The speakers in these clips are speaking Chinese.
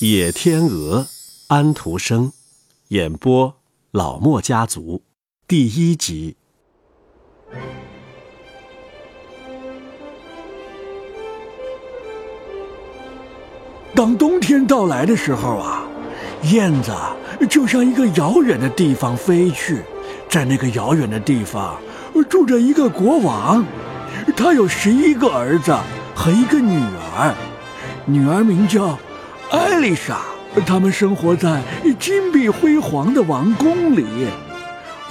《野天鹅》，安徒生，演播老莫家族，第一集。当冬天到来的时候啊，燕子就向一个遥远的地方飞去，在那个遥远的地方住着一个国王，他有十一个儿子和一个女儿，女儿名叫。艾丽莎，他们生活在金碧辉煌的王宫里，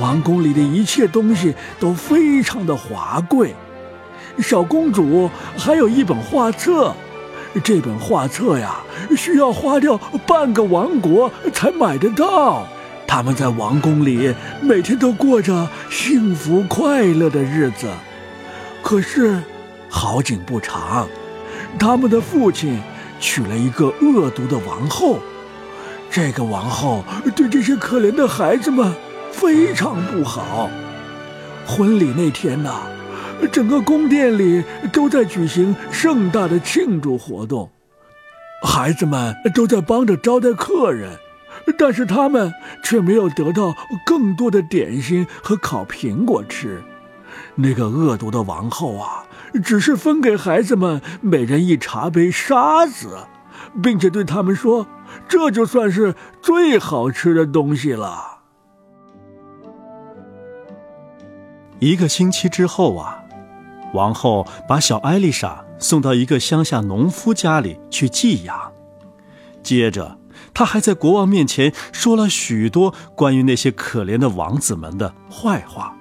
王宫里的一切东西都非常的华贵。小公主还有一本画册，这本画册呀，需要花掉半个王国才买得到。他们在王宫里每天都过着幸福快乐的日子。可是，好景不长，他们的父亲。娶了一个恶毒的王后，这个王后对这些可怜的孩子们非常不好。婚礼那天呐，整个宫殿里都在举行盛大的庆祝活动，孩子们都在帮着招待客人，但是他们却没有得到更多的点心和烤苹果吃。那个恶毒的王后啊！只是分给孩子们每人一茶杯沙子，并且对他们说：“这就算是最好吃的东西了。”一个星期之后啊，王后把小艾丽莎送到一个乡下农夫家里去寄养。接着，她还在国王面前说了许多关于那些可怜的王子们的坏话。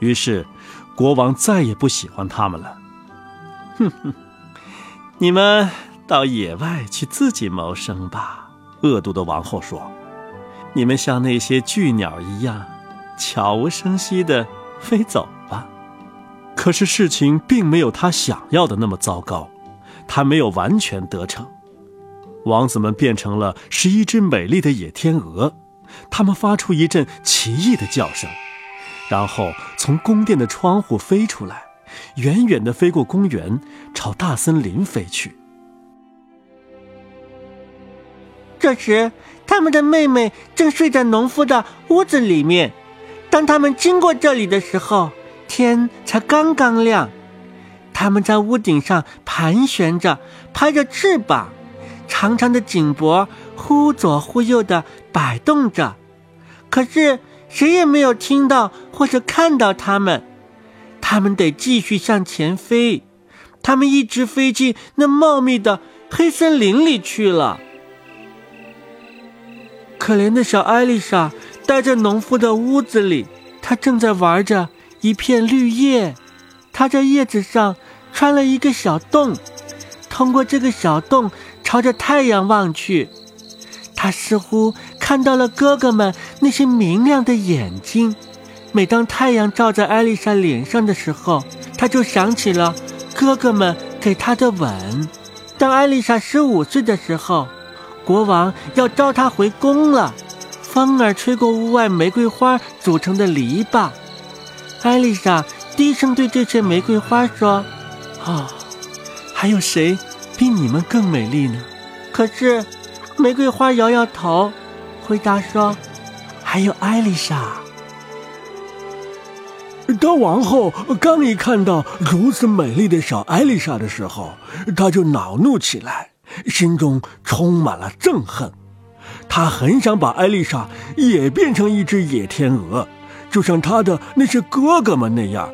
于是。国王再也不喜欢他们了。哼哼，你们到野外去自己谋生吧。恶毒的王后说：“你们像那些巨鸟一样，悄无声息地飞走吧。”可是事情并没有他想要的那么糟糕，他没有完全得逞。王子们变成了十一只美丽的野天鹅，它们发出一阵奇异的叫声。然后从宫殿的窗户飞出来，远远的飞过公园，朝大森林飞去。这时，他们的妹妹正睡在农夫的屋子里面。当他们经过这里的时候，天才刚刚亮。他们在屋顶上盘旋着，拍着翅膀，长长的颈脖忽左忽右的摆动着。可是。谁也没有听到或者看到他们，他们得继续向前飞，他们一直飞进那茂密的黑森林里去了。可怜的小艾丽莎待在农夫的屋子里，她正在玩着一片绿叶，她在叶子上穿了一个小洞，通过这个小洞朝着太阳望去，她似乎。看到了哥哥们那些明亮的眼睛，每当太阳照在艾丽莎脸上的时候，她就想起了哥哥们给她的吻。当艾丽莎十五岁的时候，国王要召她回宫了。风儿吹过屋外玫瑰花组成的篱笆，艾丽莎低声对这些玫瑰花说：“啊，还有谁比你们更美丽呢？”可是，玫瑰花摇摇头。回答说：“还有艾丽莎。”当王后刚一看到如此美丽的小艾丽莎的时候，她就恼怒起来，心中充满了憎恨。她很想把艾丽莎也变成一只野天鹅，就像她的那些哥哥们那样。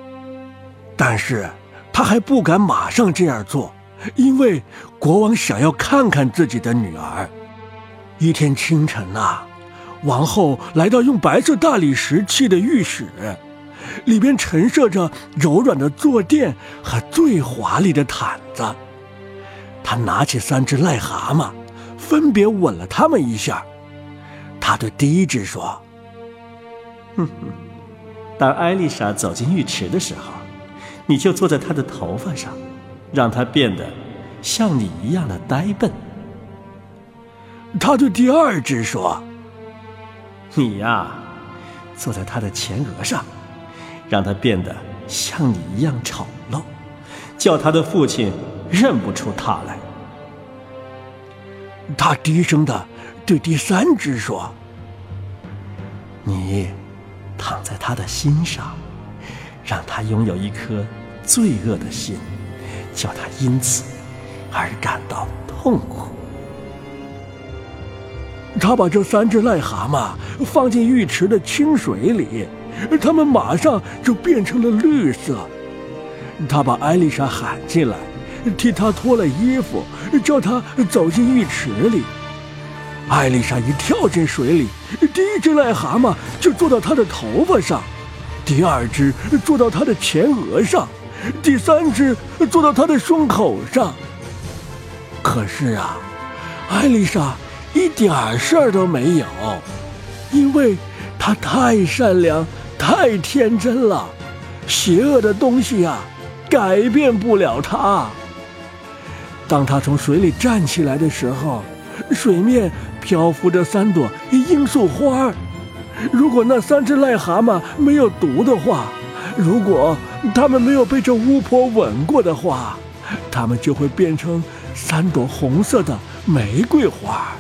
但是她还不敢马上这样做，因为国王想要看看自己的女儿。一天清晨呐，王后来到用白色大理石砌的浴室，里边陈设着柔软的坐垫和最华丽的毯子。她拿起三只癞蛤蟆，分别吻了它们一下。她对第一只说：“哼哼，当艾丽莎走进浴池的时候，你就坐在她的头发上，让她变得像你一样的呆笨。”他对第二只说：“你呀，坐在他的前额上，让他变得像你一样丑陋，叫他的父亲认不出他来。”他低声的对第三只说：“你躺在他的心上，让他拥有一颗罪恶的心，叫他因此而感到痛苦。”他把这三只癞蛤蟆放进浴池的清水里，它们马上就变成了绿色。他把艾丽莎喊进来，替她脱了衣服，叫她走进浴池里。艾丽莎一跳进水里，第一只癞蛤蟆就坐到她的头发上，第二只坐到她的前额上，第三只坐到她的胸口上。可是啊，艾丽莎一点事儿都没有，因为他太善良、太天真了，邪恶的东西呀。改变不了他。当他从水里站起来的时候，水面漂浮着三朵罂粟花。如果那三只癞蛤蟆没有毒的话，如果它们没有被这巫婆吻过的话，它们就会变成三朵红色的玫瑰花。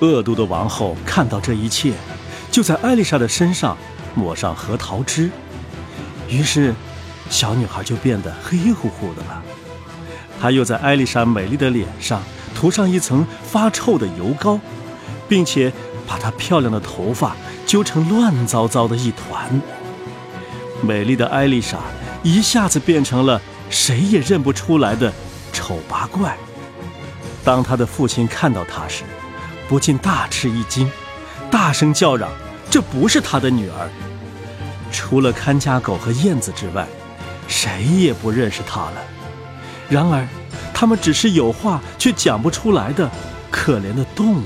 恶毒的王后看到这一切，就在艾丽莎的身上抹上核桃汁。于是，小女孩就变得黑乎乎的了。她又在艾丽莎美丽的脸上涂上一层发臭的油膏，并且把她漂亮的头发揪成乱糟糟的一团。美丽的艾丽莎一下子变成了谁也认不出来的丑八怪。当她的父亲看到她时，不禁大吃一惊，大声叫嚷：“这不是他的女儿！”除了看家狗和燕子之外，谁也不认识他了。然而，他们只是有话却讲不出来的可怜的动物。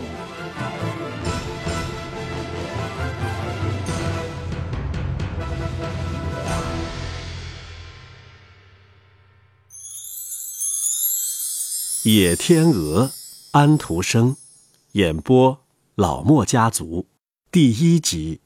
《野天鹅》，安徒生，演播老莫家族第一集。